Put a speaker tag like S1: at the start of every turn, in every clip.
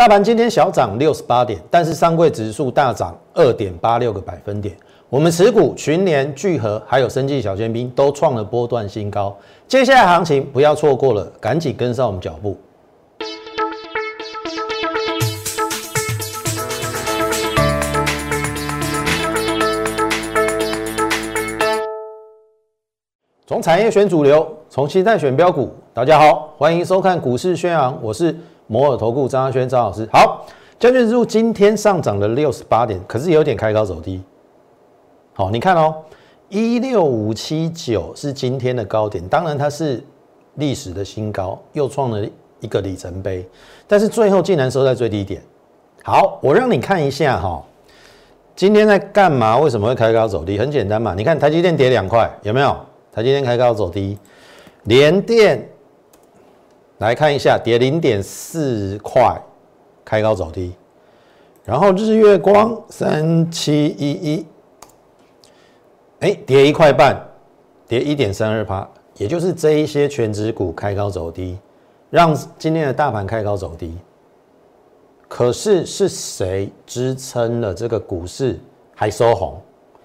S1: 大盘今天小涨六十八点，但是上柜指数大涨二点八六个百分点。我们持股群联、聚合还有生技小尖兵都创了波段新高。接下来行情不要错过了，赶紧跟上我们脚步。从产业选主流，从期待选标股。大家好，欢迎收看股市宣扬，我是摩尔投顾张阿轩张老师。好，将军指数今天上涨了六十八点，可是有点开高走低。好，你看哦，一六五七九是今天的高点，当然它是历史的新高，又创了一个里程碑，但是最后竟然收在最低点。好，我让你看一下哈，今天在干嘛？为什么会开高走低？很简单嘛，你看台积电跌两块，有没有？台积电开高走低，联电来看一下，跌零点四块，开高走低。然后日月光三七一一，哎，跌一块半，跌一点三二趴，也就是这一些全指股开高走低，让今天的大盘开高走低。可是是谁支撑了这个股市还收红？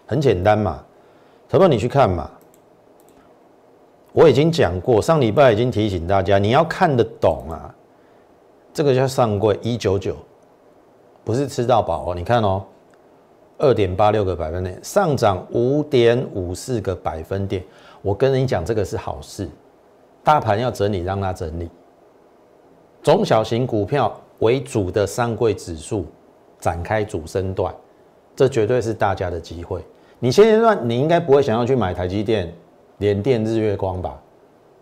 S1: 很简单嘛，投票你去看嘛。我已经讲过，上礼拜已经提醒大家，你要看得懂啊。这个叫上柜一九九，不是吃到饱哦。你看哦，二点八六个百分点，上涨五点五四个百分点。我跟你讲，这个是好事。大盘要整理，让它整理。中小型股票为主的上柜指数展开主升段，这绝对是大家的机会。你现阶段你应该不会想要去买台积电。联电、日月光吧，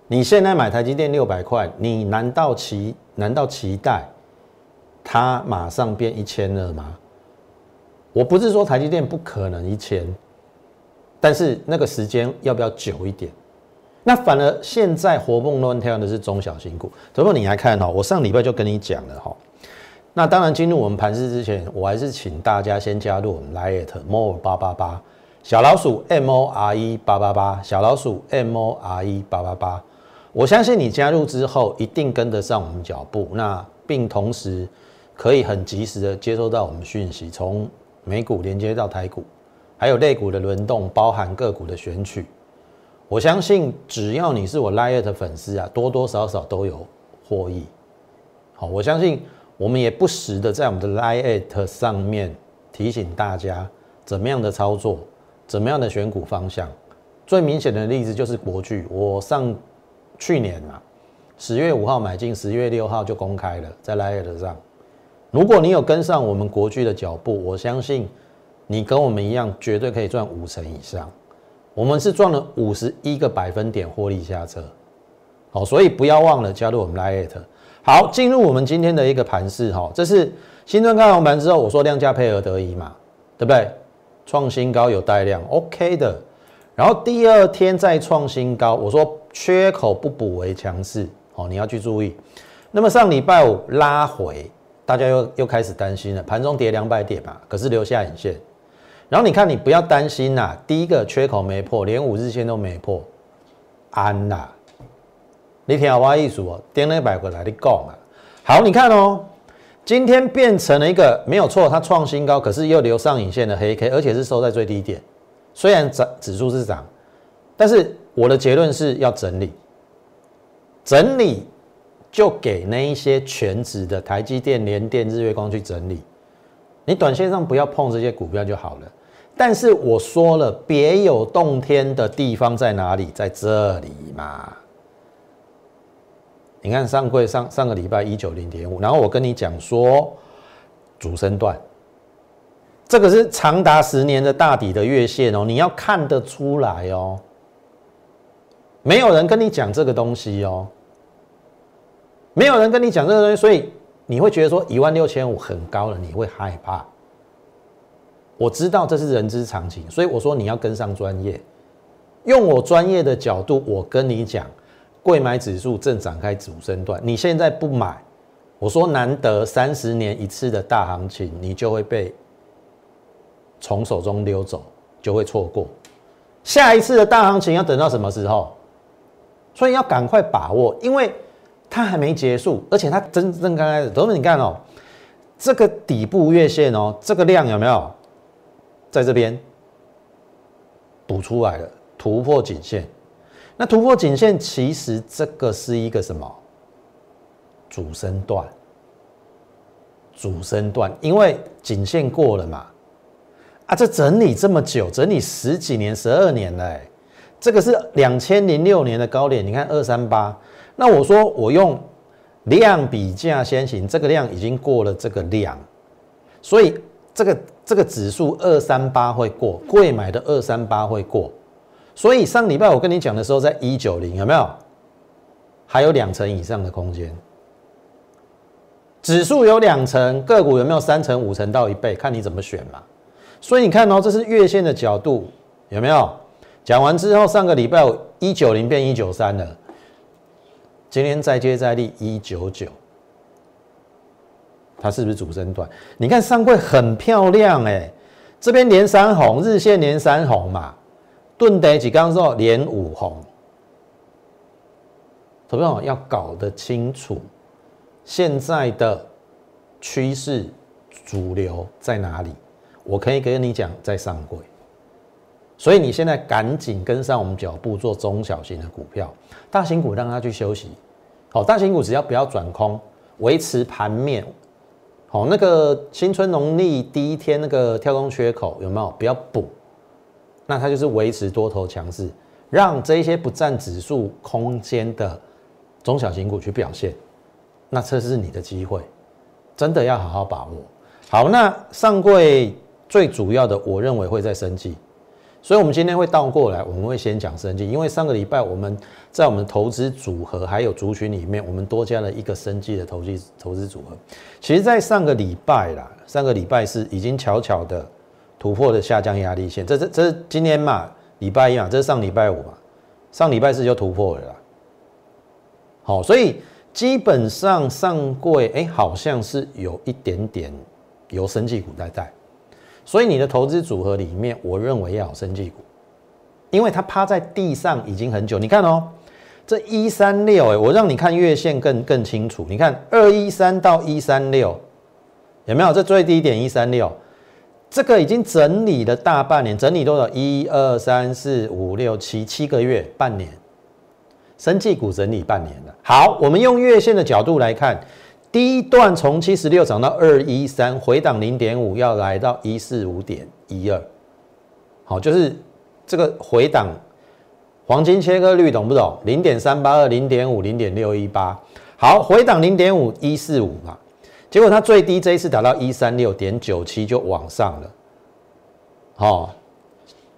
S1: 你现在买台积电六百块，你难道期难道期待它马上变一千二吗？我不是说台积电不可能一千，但是那个时间要不要久一点？那反而现在活蹦乱跳的是中小型股。不过你来看哈，我上礼拜就跟你讲了哈。那当然进入我们盘市之前，我还是请大家先加入我们 Lite More 八八八。小老鼠 M O R E 八八八，小老鼠 M O R E 八八八，我相信你加入之后一定跟得上我们脚步，那并同时可以很及时的接收到我们讯息，从美股连接到台股，还有类股的轮动，包含个股的选取。我相信只要你是我 Lite 的粉丝啊，多多少少都有获益。好，我相信我们也不时的在我们的 Lite 上面提醒大家怎么样的操作。怎么样的选股方向？最明显的例子就是国巨。我上去年嘛，十月五号买进，十月六号就公开了，在 l i t 上。如果你有跟上我们国巨的脚步，我相信你跟我们一样，绝对可以赚五成以上。我们是赚了五十一个百分点获利下车。好，所以不要忘了加入我们 l i t 好，进入我们今天的一个盘势哈，这是新春开红盘之后，我说量价配合得宜嘛，对不对？创新高有带量，OK 的。然后第二天再创新高，我说缺口不补为强势，哦，你要去注意。那么上礼拜五拉回，大家又又开始担心了，盘中跌两百点吧，可是留下影线。然后你看，你不要担心呐，第一个缺口没破，连五日线都没破，安啦。你听我话意思哦，跌两百过来你讲啊。好，你看哦。今天变成了一个没有错，它创新高，可是又留上影线的黑 K，而且是收在最低点。虽然涨指数是涨，但是我的结论是要整理，整理就给那一些全职的台积电、联电、日月光去整理。你短线上不要碰这些股票就好了。但是我说了，别有洞天的地方在哪里？在这里嘛。你看上柜上上个礼拜一九零点五，然后我跟你讲说主升段，这个是长达十年的大底的月线哦，你要看得出来哦。没有人跟你讲这个东西哦，没有人跟你讲这个东西，所以你会觉得说一万六千五很高了，你会害怕。我知道这是人之常情，所以我说你要跟上专业，用我专业的角度，我跟你讲。贵买指数正展开主升段，你现在不买，我说难得三十年一次的大行情，你就会被从手中溜走，就会错过下一次的大行情要等到什么时候？所以要赶快把握，因为它还没结束，而且它真正刚开始。等等，你看哦，这个底部月线哦，这个量有没有在这边补出来了，突破颈线？那突破颈线，其实这个是一个什么主升段？主升段，因为颈线过了嘛，啊，这整理这么久，整理十几年、十二年了，这个是两千零六年的高点，你看二三八。那我说我用量比价先行，这个量已经过了这个量，所以这个这个指数二三八会过，贵买的二三八会过。所以上礼拜我跟你讲的时候，在一九零有没有？还有两成以上的空间。指数有两成，个股有没有三成、五成到一倍？看你怎么选嘛。所以你看哦，这是月线的角度，有没有？讲完之后，上个礼拜一九零变一九三了，今天再接再厉一九九，它是不是主升段？你看上柜很漂亮哎，这边连三红，日线连三红嘛。盾得几刚说连五红，投票要搞得清楚，现在的趋势主流在哪里？我可以跟你讲，在上柜。所以你现在赶紧跟上我们脚步，做中小型的股票，大型股让它去休息。好，大型股只要不要转空，维持盘面。好，那个新春农历第一天那个跳空缺口有没有？不要补。那它就是维持多头强势，让这些不占指数空间的中小型股去表现，那这是你的机会，真的要好好把握。好，那上柜最主要的，我认为会在生计，所以我们今天会倒过来，我们会先讲生计，因为上个礼拜我们在我们投资组合还有族群里面，我们多加了一个生计的投资投资组合。其实，在上个礼拜啦，上个礼拜是已经巧巧的。突破的下降压力线，这这这今天嘛，礼拜一嘛，这是上礼拜五嘛，上礼拜四就突破了啦。好，所以基本上上柜哎，好像是有一点点由生技股在带，所以你的投资组合里面，我认为要有生技股，因为它趴在地上已经很久。你看哦，这一三六哎，我让你看月线更更清楚。你看二一三到一三六，有没有？这最低点一三六。这个已经整理了大半年，整理多少？一二三四五六七七个月，半年。生技股整理半年了。好，我们用月线的角度来看，第一段从七十六涨到二一三，回档零点五，要来到一四五点一二。好，就是这个回档黄金切割率，懂不懂？零点三八二，零点五，零点六一八。好，回档零点五，一四五嘛。结果它最低这一次达到一三六点九七就往上了，好，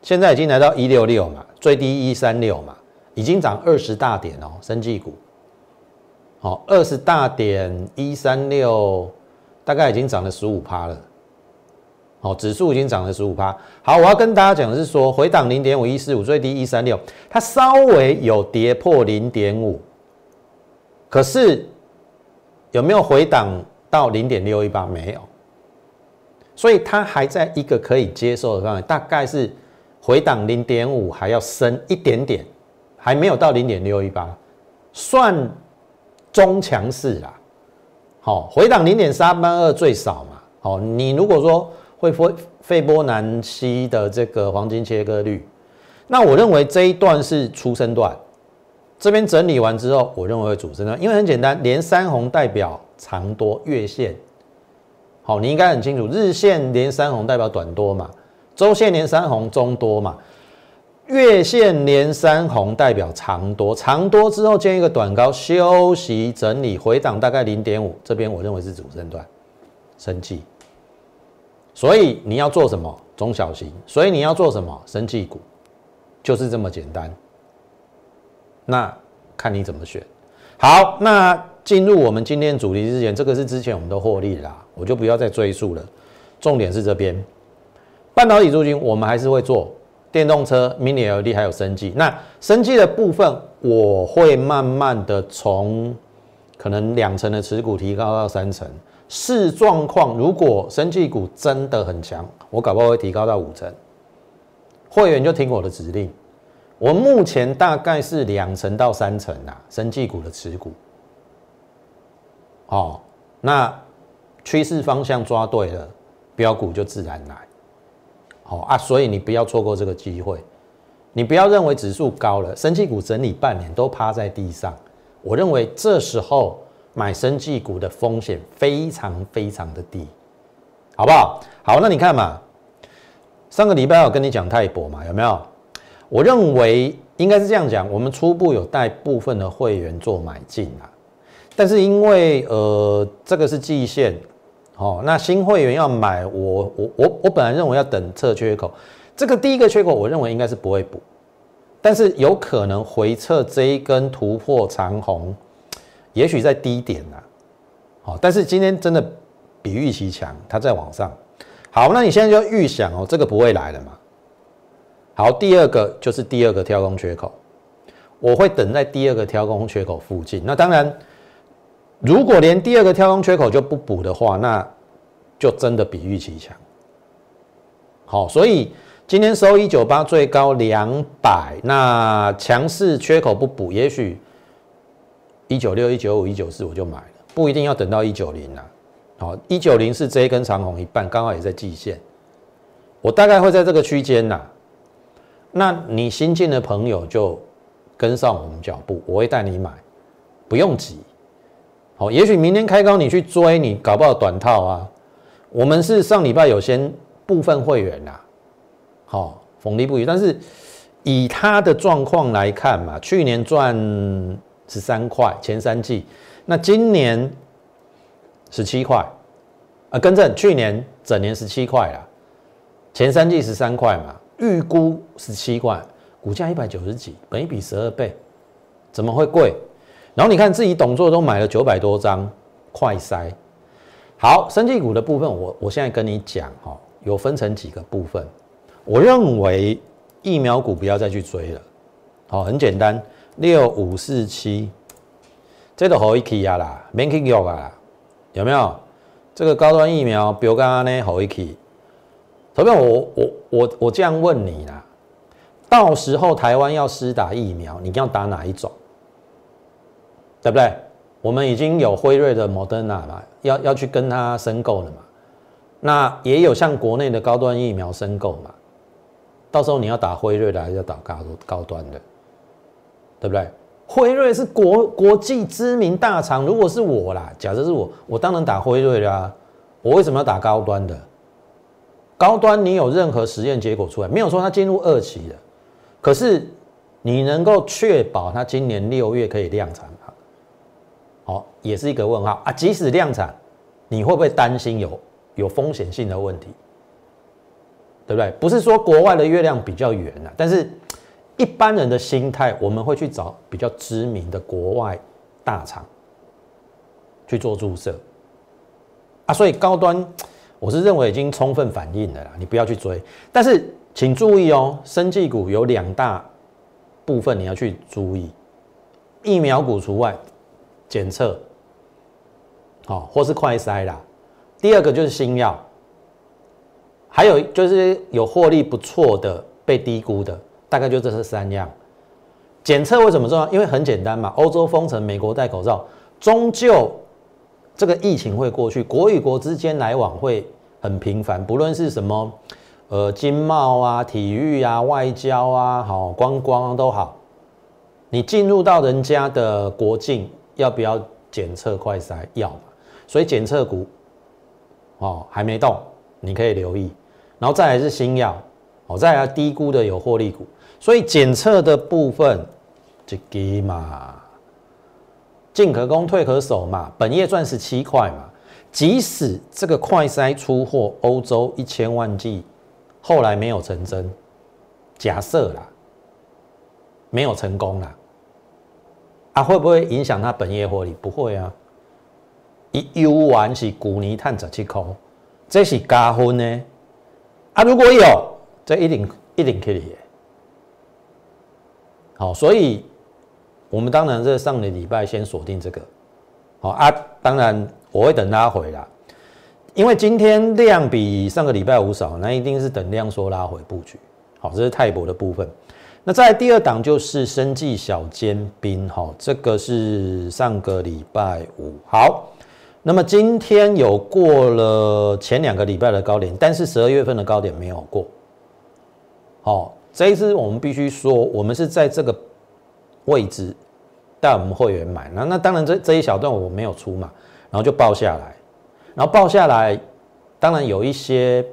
S1: 现在已经来到一六六嘛，最低一三六嘛，已经涨二十大点哦，生技股，好，二十大点一三六，大概已经涨了十五趴了，好，指数已经涨了十五趴。好，我要跟大家讲的是说，回档零点五一四五，最低一三六，它稍微有跌破零点五，可是有没有回档？到零点六一八没有，所以它还在一个可以接受的范围，大概是回档零点五还要升一点点，还没有到零点六一八，算中强势啦。好，回档零点三八二最少嘛。好，你如果说会费费波南西的这个黄金切割率，那我认为这一段是出生段，这边整理完之后，我认为会主升段，因为很简单，连三红代表。长多月线，好，你应该很清楚，日线连三红代表短多嘛，周线连三红中多嘛，月线连三红代表长多，长多之后建一个短高休息整理回档大概零点五，这边我认为是主升段，升绩，所以你要做什么？中小型，所以你要做什么？升绩股，就是这么简单，那看你怎么选，好，那。进入我们今天主题之前，这个是之前我们都获利啦，我就不要再赘述了。重点是这边半导体租金，我们还是会做电动车、Mini LED 还有生技。那生技的部分，我会慢慢的从可能两成的持股提高到三成，视状况。如果生技股真的很强，我搞不好会提高到五成。会员就听我的指令，我目前大概是两成到三成啊，生技股的持股。哦，那趋势方向抓对了，标股就自然来。好啊，所以你不要错过这个机会。你不要认为指数高了，生技股整理半年都趴在地上。我认为这时候买生技股的风险非常非常的低，好不好？好，那你看嘛，上个礼拜我跟你讲泰博嘛，有没有？我认为应该是这样讲，我们初步有带部分的会员做买进啊，但是因为呃这个是季线，哦，那新会员要买，我我我我本来认为要等测缺口。这个第一个缺口，我认为应该是不会补，但是有可能回撤这一根突破长红，也许在低点呐，好，但是今天真的比预期强，它在往上，好，那你现在就预想哦，这个不会来了嘛？好，第二个就是第二个跳空缺口，我会等在第二个跳空缺口附近。那当然，如果连第二个跳空缺口就不补的话，那就真的比预期强。好，所以。今天收一九八，最高两百。那强势缺口不补，也许一九六、一九五、一九四我就买了，不一定要等到一九零了。好，一九零是这一根长红一半，刚好也在季线。我大概会在这个区间呐。那你新进的朋友就跟上我们脚步，我会带你买，不用急。好，也许明天开高你去追，你搞不好短套啊。我们是上礼拜有先部分会员呐。好，逢低不移，但是以他的状况来看嘛，去年赚十三块，前三季，那今年十七块，啊，更正，去年整年十七块啦，前三季十三块嘛，预估十七块，股价一百九十几，本一比十二倍，怎么会贵？然后你看自己董座都买了九百多张，快塞。好，生技股的部分，我我现在跟你讲哈，有分成几个部分。我认为疫苗股不要再去追了，好，很简单，六五四七，这个好一起呀啦，免去用啊，有没有？这个高端疫苗，比如刚刚呢好一起，投票我我我我这样问你啦，到时候台湾要施打疫苗，你要打哪一种？对不对？我们已经有辉瑞的 Moderna 嘛，要要去跟他申购了嘛，那也有像国内的高端疫苗申购嘛。到时候你要打辉瑞的还是要打高高端的，对不对？辉瑞是国国际知名大厂，如果是我啦，假设是我，我当然打辉瑞啦。我为什么要打高端的？高端你有任何实验结果出来？没有说它进入二期的，可是你能够确保它今年六月可以量产？好，也是一个问号啊。即使量产，你会不会担心有有风险性的问题？对不对？不是说国外的月亮比较圆啊，但是一般人的心态，我们会去找比较知名的国外大厂去做注射啊。所以高端，我是认为已经充分反映了啦，你不要去追。但是请注意哦，生技股有两大部分你要去注意，疫苗股除外，检测，好或是快筛啦。第二个就是新药。还有就是有获利不错的被低估的，大概就这是三样。检测为什么重要？因为很简单嘛，欧洲封城，美国戴口罩，终究这个疫情会过去，国与国之间来往会很频繁，不论是什么呃经贸啊、体育啊、外交啊、好观光都好，你进入到人家的国境，要不要检测快筛？要嘛，所以检测股哦还没动，你可以留意。然后再来是新药，哦，再来低估的有获利股，所以检测的部分，这个嘛，进可攻退可守嘛，本业赚十七块嘛，即使这个快筛出货欧洲一千万剂，后来没有成真，假设啦，没有成功啦，啊，会不会影响它本业获利？不会啊，一 U 完是股尼碳十七块，这是加分呢。啊，如果有，这一定一定可以。好，所以我们当然在上个礼拜先锁定这个。好啊，当然我会等拉回啦，因为今天量比上个礼拜五少，那一定是等量缩拉回布局。好，这是泰博的部分。那在第二档就是生技小尖兵，哈，这个是上个礼拜五。好，那么今天有过了前两个礼拜的高点，但是十二月份的高点没有过。好，这一支我们必须说，我们是在这个位置带我们会员买。那那当然这这一小段我没有出嘛，然后就报下来，然后报下来，当然有一些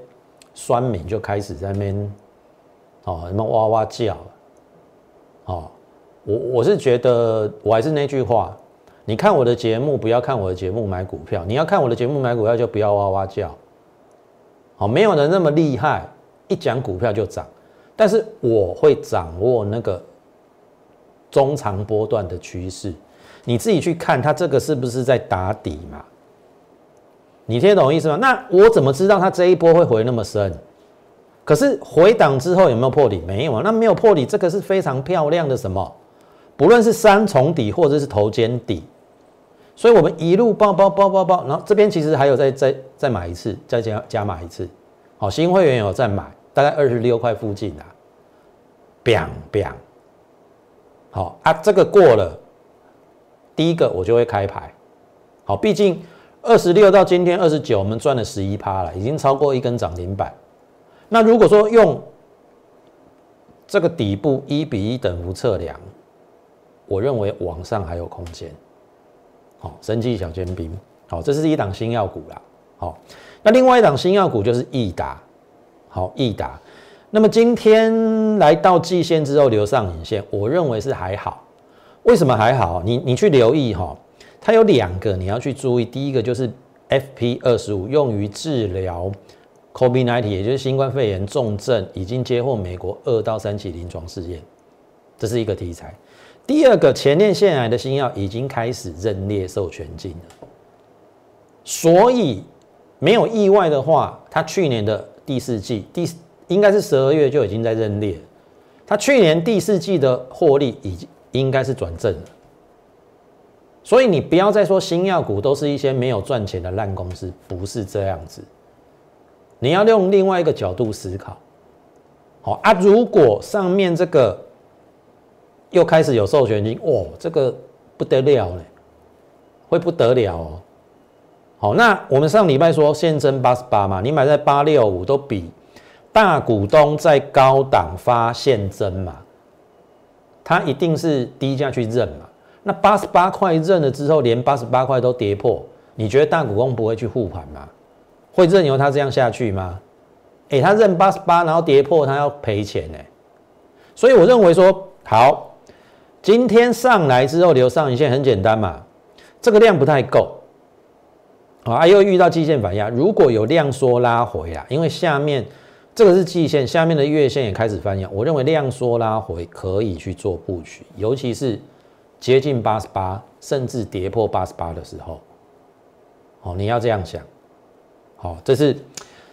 S1: 酸民就开始在那边哦什么哇哇叫，哦，我我是觉得我还是那句话。你看我的节目，不要看我的节目买股票。你要看我的节目买股票，就不要哇哇叫。好，没有人那么厉害，一讲股票就涨。但是我会掌握那个中长波段的趋势，你自己去看它这个是不是在打底嘛？你听懂意思吗？那我怎么知道它这一波会回那么深？可是回档之后有没有破底？没有啊。那没有破底，这个是非常漂亮的什么？不论是三重底或者是头肩底。所以我们一路爆爆爆爆爆，然后这边其实还有再再再买一次，再加加买一次，好，新会员有再买，大概二十六块附近啊，biang biang，好啊，这个过了，第一个我就会开牌，好，毕竟二十六到今天二十九，我们赚了十一趴了，已经超过一根涨停板。那如果说用这个底部一比一等幅测量，我认为往上还有空间。好，神奇小尖兵，好，这是一档新药股啦。好，那另外一档新药股就是易达，好，易达。那么今天来到季线之后留上影线，我认为是还好。为什么还好？你你去留意哈，它有两个你要去注意。第一个就是 FP 二十五用于治疗 COVID-19，也就是新冠肺炎重症，已经接获美国二到三期临床试验，这是一个题材。第二个前列腺癌的新药已经开始认列授权金了，所以没有意外的话，它去年的第四季第应该是十二月就已经在认列，它去年第四季的获利已经应该是转正了，所以你不要再说新药股都是一些没有赚钱的烂公司，不是这样子，你要用另外一个角度思考，好啊，如果上面这个。又开始有授权金，哇，这个不得了嘞，会不得了哦。好，那我们上礼拜说现增八十八嘛，你买在八六五都比大股东在高档发现增嘛，他一定是低价去认嘛。那八十八块认了之后，连八十八块都跌破，你觉得大股东不会去护盘吗？会任由他这样下去吗？哎，他认八十八，然后跌破，他要赔钱呢。所以我认为说好。今天上来之后留上影线很简单嘛，这个量不太够，啊，又遇到季线反压，如果有量缩拉回啊，因为下面这个是季线，下面的月线也开始翻压，我认为量缩拉回可以去做布局，尤其是接近八十八，甚至跌破八十八的时候，哦，你要这样想，好，这是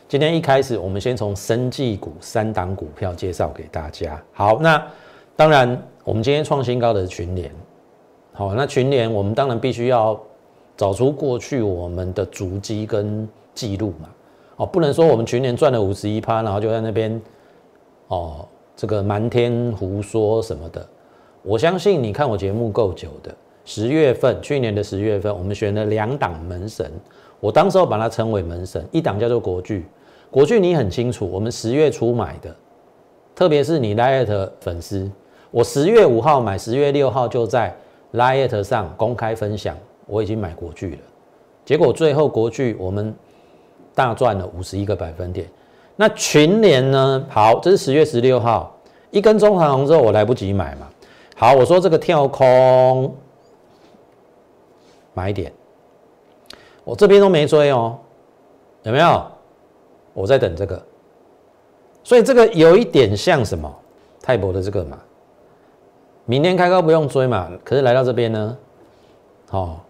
S1: 今天一开始，我们先从生技股三档股票介绍给大家，好，那当然。我们今天创新高的群联，好，那群联我们当然必须要找出过去我们的足迹跟记录嘛，哦，不能说我们群联赚了五十一趴，然后就在那边哦，这个瞒天胡说什么的。我相信你看我节目够久的，十月份去年的十月份，我们选了两档门神，我当时候把它称为门神，一档叫做国巨，国巨你很清楚，我们十月初买的，特别是你 Light 粉丝。我十月五号买，十月六号就在 Lite 上公开分享，我已经买国巨了。结果最后国巨我们大赚了五十一个百分点。那群联呢？好，这是十月十六号一根中长红之后，我来不及买嘛。好，我说这个跳空买点，我这边都没追哦，有没有？我在等这个，所以这个有一点像什么泰博的这个嘛。明天开高不用追嘛，可是来到这边呢，好，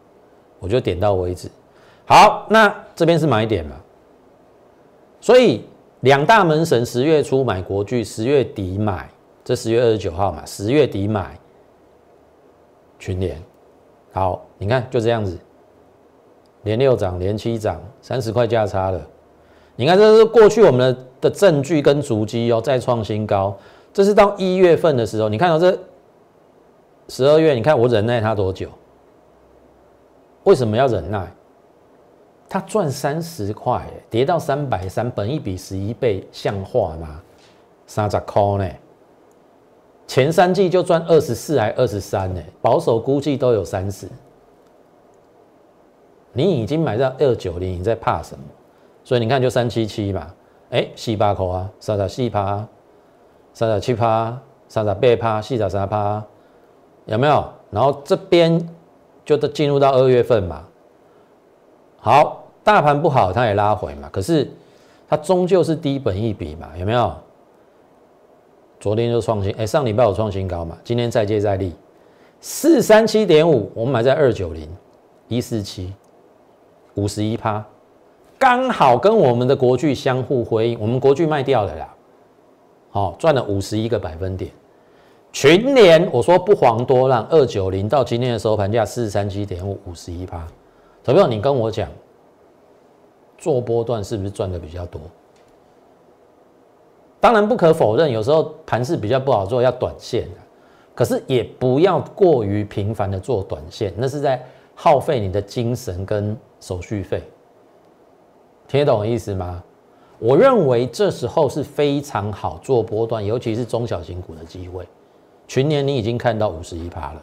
S1: 我就点到为止。好，那这边是买点嘛，所以两大门神十月初买国巨，十月底买，这十月二十九号嘛，十月底买群联。好，你看就这样子，连六涨，连七涨，三十块价差了。你看这是过去我们的的证据跟足迹哦，再创新高。这是到一月份的时候，你看到这。十二月，你看我忍耐它多久？为什么要忍耐？它赚三十块，跌到三百三，本一比十一倍，像话吗？三十块呢？前三季就赚二十四还二十三呢？保守估计都有三十。你已经买到二九零，你在怕什么？所以你看，就三七七嘛，哎，四八口啊，三十四趴，三十七趴，三十八趴，四十三趴，有没有？然后这边就都进入到二月份嘛。好，大盘不好，它也拉回嘛。可是它终究是低本一笔嘛，有没有？昨天就创新，哎，上礼拜有创新高嘛，今天再接再厉，四三七点五，我们买在二九零，一四七。五十一趴，刚好跟我们的国巨相互辉映。我们国巨卖掉了啦，好赚了五十一个百分点。群联我说不遑多让，二九零到今天的收盘价四十三七点五，五十一趴。投票你跟我讲，做波段是不是赚的比较多？当然不可否认，有时候盘势比较不好做，要短线。可是也不要过于频繁的做短线，那是在耗费你的精神跟。手续费，听得懂意思吗？我认为这时候是非常好做波段，尤其是中小型股的机会。群年你已经看到五十一趴了，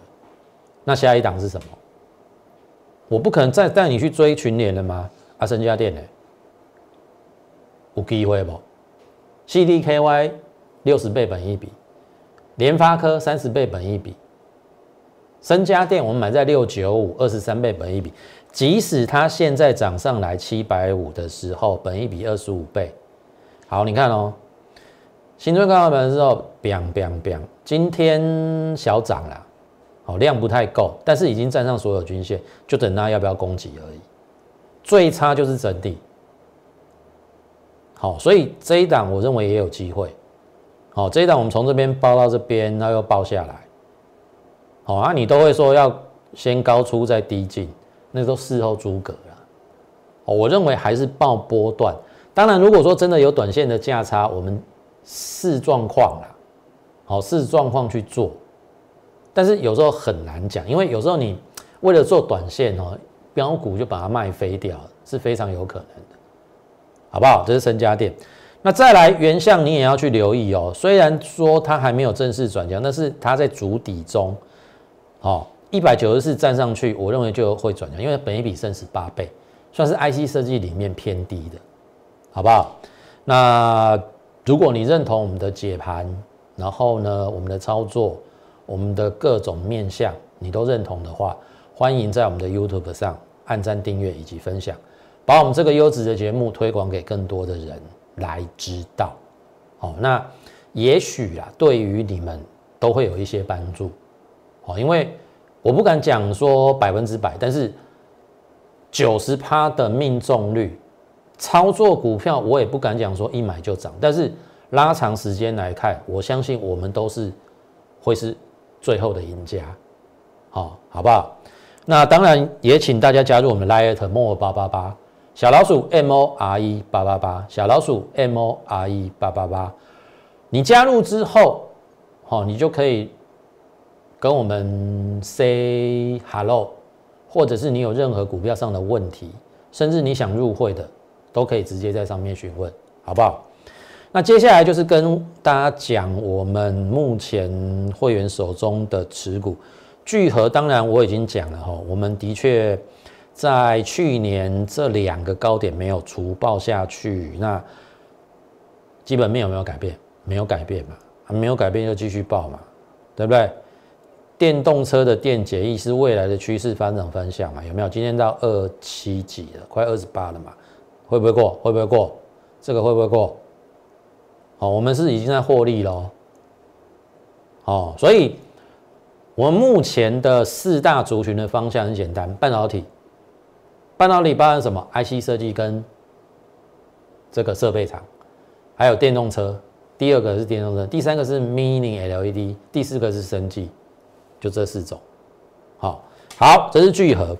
S1: 那下一档是什么？我不可能再带你去追群年了吗？啊，升家电呢？有机会不？CDKY 六十倍本一比，联发科三十倍本一比，升家电我们买在六九五二十三倍本一比。即使它现在涨上来七百五的时候，本一比二十五倍，好，你看哦，新春刚到盘的时候，biang biang biang，今天小涨了，好量不太够，但是已经站上所有均线，就等它要不要攻击而已，最差就是整体，好，所以这一档我认为也有机会，好，这一档我们从这边包到这边，然后又包下来，好啊，你都会说要先高出再低进。那都事后诸葛了，哦，我认为还是报波段。当然，如果说真的有短线的价差，我们视状况啦，好视状况去做。但是有时候很难讲，因为有时候你为了做短线哦，标股就把它卖飞掉，是非常有可能的，好不好？这是深家电。那再来原相，你也要去留意哦。虽然说它还没有正式转强，但是它在主底中，哦。一百九十四站上去，我认为就会转强，因为本一比升十八倍，算是 IC 设计里面偏低的，好不好？那如果你认同我们的解盘，然后呢，我们的操作，我们的各种面向，你都认同的话，欢迎在我们的 YouTube 上按赞、订阅以及分享，把我们这个优质的节目推广给更多的人来知道。好，那也许啊，对于你们都会有一些帮助，好，因为。我不敢讲说百分之百，但是九十趴的命中率，操作股票我也不敢讲说一买就涨，但是拉长时间来看，我相信我们都是会是最后的赢家，好，好不好？那当然也请大家加入我们 Lite More 八八八小老鼠 M O R E 八八八小老鼠 M O R E 八八八，你加入之后，好，你就可以。跟我们 say hello，或者是你有任何股票上的问题，甚至你想入会的，都可以直接在上面询问，好不好？那接下来就是跟大家讲我们目前会员手中的持股聚合。当然我已经讲了哈，我们的确在去年这两个高点没有除报下去，那基本面有没有改变？没有改变嘛，没有改变就继续报嘛，对不对？电动车的电解液是未来的趋势发展方向嘛？有没有？今天到二七几了，快二十八了嘛？会不会过？会不会过？这个会不会过？好，我们是已经在获利喽。哦，所以我们目前的四大族群的方向很简单：半导体，半导体包含什么？IC 设计跟这个设备厂，还有电动车。第二个是电动车，第三个是 Mini LED，第四个是生技。就这四种，好，好，这是聚合，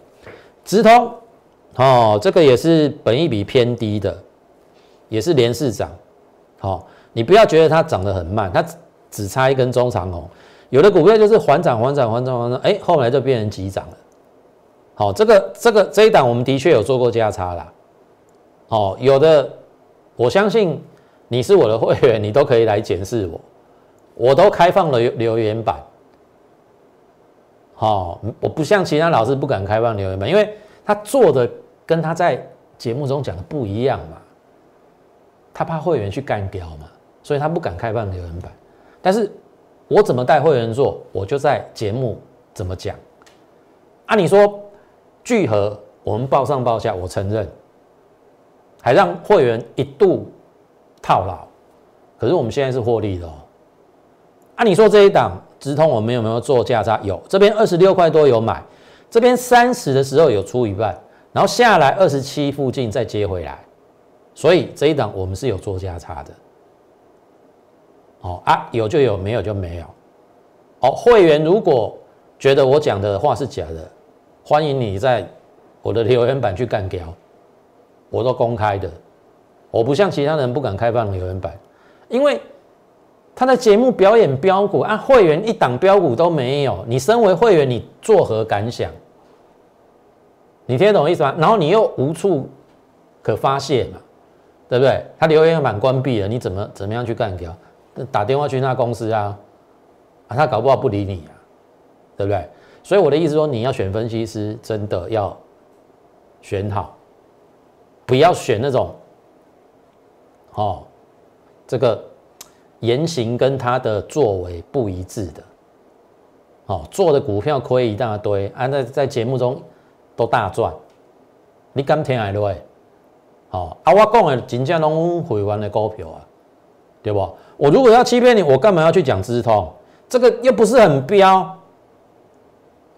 S1: 直通，哦，这个也是本益比偏低的，也是连市涨，好，你不要觉得它涨得很慢，它只只差一根中长红，有的股票就是缓涨缓涨缓涨缓涨，哎，后来就变成急涨了，好，这个这个这一档我们的确有做过价差啦，哦，有的我相信你是我的会员，你都可以来检视我，我都开放了留言板。好，我不像其他老师不敢开放留言板，因为他做的跟他在节目中讲的不一样嘛，他怕会员去干掉嘛，所以他不敢开放留言板。但是我怎么带会员做，我就在节目怎么讲。按你说聚合，我们报上报下，我承认。还让会员一度套牢，可是我们现在是获利的哦。啊，你说这一档直通我们有没有做价差？有，这边二十六块多有买，这边三十的时候有出一半，然后下来二十七附近再接回来，所以这一档我们是有做价差的。哦啊，有就有，没有就没有。哦，会员如果觉得我讲的话是假的，欢迎你在我的留言板去干掉。我都公开的，我不像其他人不敢开放留言板，因为他的节目表演标股，啊，会员一档标股都没有，你身为会员，你作何感想？你听得懂意思吗？然后你又无处可发泄嘛，对不对？他留言板关闭了，你怎么怎么样去干掉？打电话去那公司啊，啊，他搞不好不理你啊，对不对？所以我的意思说，你要选分析师，真的要选好。不要选那种，哦，这个言行跟他的作为不一致的，哦，做的股票亏一大堆，啊，在在节目中都大赚，你敢听来对？哦，啊，我讲的真正拢会员的股票啊，对不？我如果要欺骗你，我干嘛要去讲资通？这个又不是很标，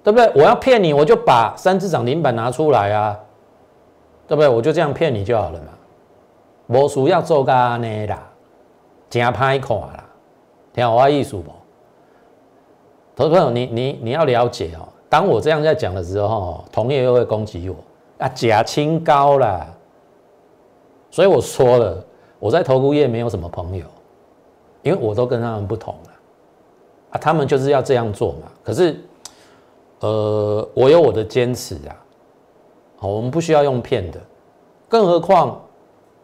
S1: 对不对？我要骗你，我就把三只涨停板拿出来啊。对不对？我就这样骗你就好了嘛，无需要做噶呢啦，真歹看啦，听我意思不？投资朋友，你你你要了解哦，当我这样在讲的时候，同业又会攻击我。啊，假清高啦，所以我说了，我在投顾业没有什么朋友，因为我都跟他们不同了啊，他们就是要这样做嘛，可是，呃，我有我的坚持啊。我们不需要用骗的，更何况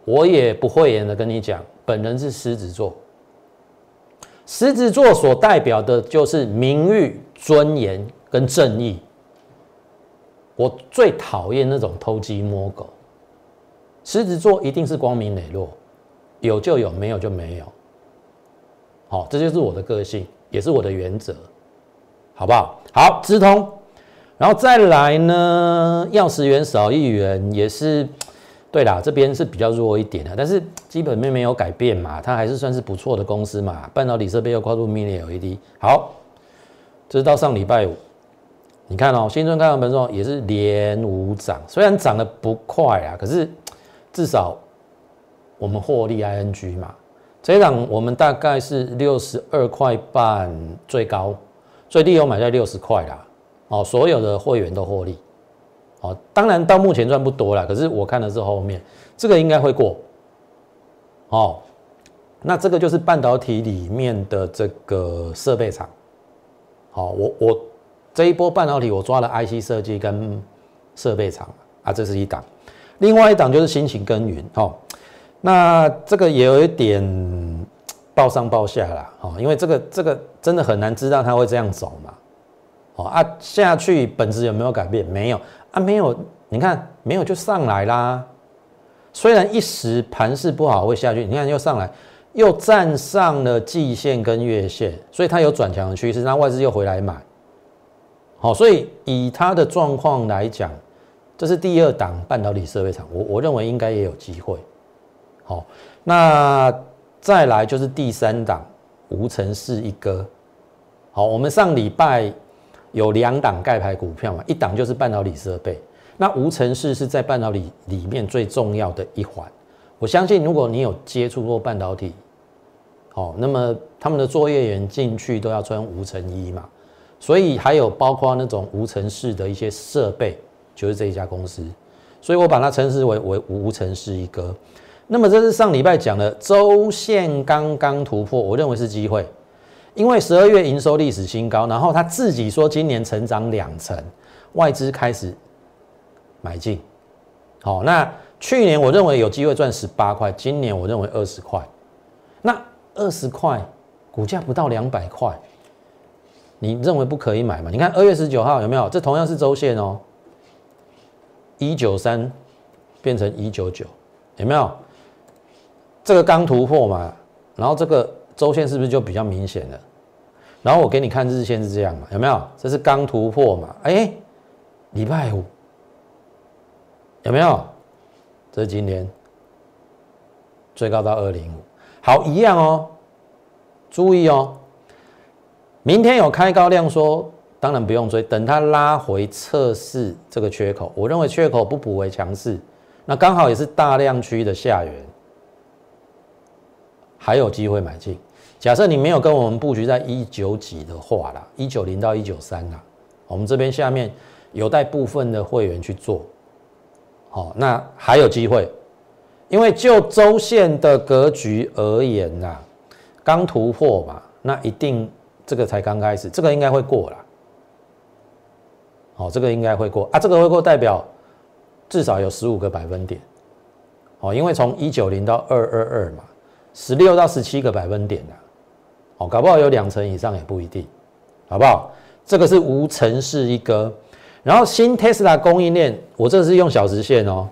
S1: 我也不讳言的跟你讲，本人是狮子座，狮子座所代表的就是名誉、尊严跟正义。我最讨厌那种偷鸡摸狗，狮子座一定是光明磊落，有就有，没有就没有。好，这就是我的个性，也是我的原则，好不好？好，直通。然后再来呢，要十元少一元也是，对啦，这边是比较弱一点的，但是基本面没有改变嘛，它还是算是不错的公司嘛。半导体设备又跨入 Mini LED，好，这是到上礼拜五，你看哦，新春开盘的时候也是连五涨，虽然涨得不快啊，可是至少我们获利 ING 嘛，这一档我们大概是六十二块半最高，最低有买在六十块啦。哦，所有的会员都获利，哦，当然到目前赚不多了，可是我看的是后面这个应该会过，哦，那这个就是半导体里面的这个设备厂，好，我我这一波半导体我抓了 IC 设计跟设备厂啊，这是一档，另外一档就是辛勤耕耘，哦，那这个也有一点报上报下啦，哦，因为这个这个真的很难知道它会这样走嘛。哦啊，下去本质有没有改变？没有啊，没有。你看，没有就上来啦。虽然一时盘势不好会下去，你看又上来，又站上了季线跟月线，所以它有转强的趋势。那外资又回来买。好，所以以它的状况来讲，这是第二档半导体设备厂，我我认为应该也有机会。好，那再来就是第三档无尘室一哥。好，我们上礼拜。有两档盖牌股票嘛，一档就是半导体设备，那无尘室是在半导体里面最重要的一环。我相信如果你有接触过半导体，哦，那么他们的作业员进去都要穿无尘衣嘛，所以还有包括那种无尘室的一些设备，就是这一家公司，所以我把它称之为为无尘室一哥。那么这是上礼拜讲的周线刚刚突破，我认为是机会。因为十二月营收历史新高，然后他自己说今年成长两成，外资开始买进。好，那去年我认为有机会赚十八块，今年我认为二十块。那二十块股价不到两百块，你认为不可以买吗？你看二月十九号有没有？这同样是周线哦，一九三变成一九九，有没有？这个刚突破嘛，然后这个周线是不是就比较明显了？然后我给你看日线是这样嘛，有没有？这是刚突破嘛？哎，礼拜五有没有？这是今天最高到二零五，好一样哦。注意哦，明天有开高量说，当然不用追，等它拉回测试这个缺口，我认为缺口不补为强势，那刚好也是大量区的下缘。还有机会买进。假设你没有跟我们布局在一九几的话啦，一九零到一九三啦，我们这边下面有带部分的会员去做，好，那还有机会，因为就周线的格局而言呐，刚突破嘛，那一定这个才刚开始，这个应该会过啦。好，这个应该会过啊，这个会过代表至少有十五个百分点，哦，因为从一九零到二二二嘛。十六到十七个百分点的，哦，搞不好有两成以上也不一定，好不好？这个是无城市一个，然后新 Tesla 供应链，我这是用小时线哦，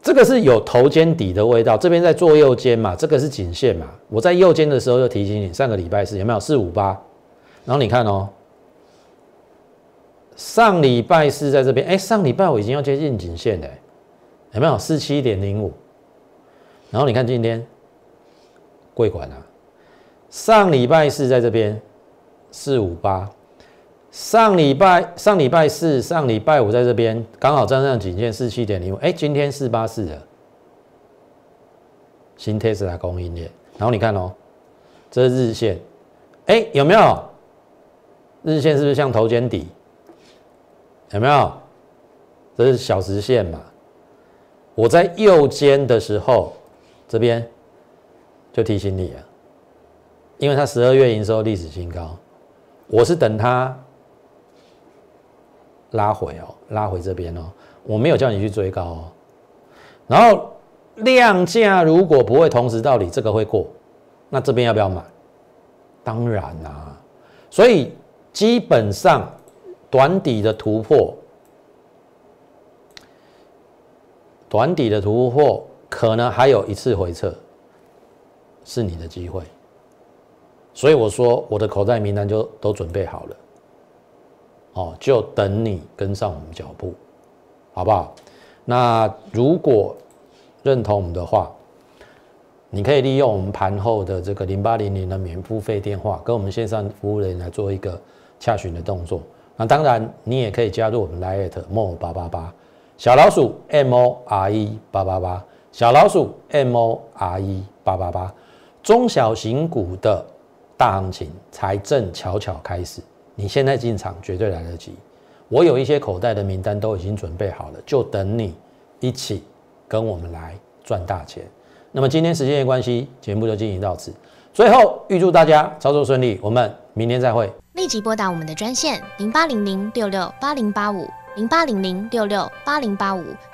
S1: 这个是有头肩底的味道，这边在做右肩嘛，这个是颈线嘛，我在右肩的时候就提醒你，上个礼拜四有没有四五八？然后你看哦，上礼拜四在这边，哎，上礼拜我已经要接近颈线了，有没有四七点零五？然后你看今天。汇款啊！上礼拜四在这边四五八，上礼拜上礼拜四上礼拜五在这边刚好站上颈线四七点零五，哎，今天四八四了，新特斯拉供应链。然后你看哦，这是日线，哎，有没有？日线是不是像头肩底？有没有？这是小时线嘛？我在右肩的时候，这边。就提醒你啊，因为它十二月营收历史新高，我是等它拉回哦，拉回这边哦，我没有叫你去追高哦。然后量价如果不会同时到底这个会过，那这边要不要买？当然啦，所以基本上短底的突破，短底的突破可能还有一次回撤。是你的机会，所以我说我的口袋名单就都准备好了，哦，就等你跟上我们脚步，好不好？那如果认同我们的话，你可以利用我们盘后的这个零八零零的免付费电话，跟我们线上服务人员来做一个洽询的动作。那当然，你也可以加入我们 l i t more 八八八小老鼠 m o r e 八八八小老鼠 m o r e 八八八。中小型股的大行情才正悄悄开始，你现在进场绝对来得及。我有一些口袋的名单都已经准备好了，就等你一起跟我们来赚大钱。那么今天时间的关系，节目就进行到此。最后预祝大家操作顺利，我们明天再会。
S2: 立即拨打我们的专线零八零零六六八零八五。零八零零六六八零八五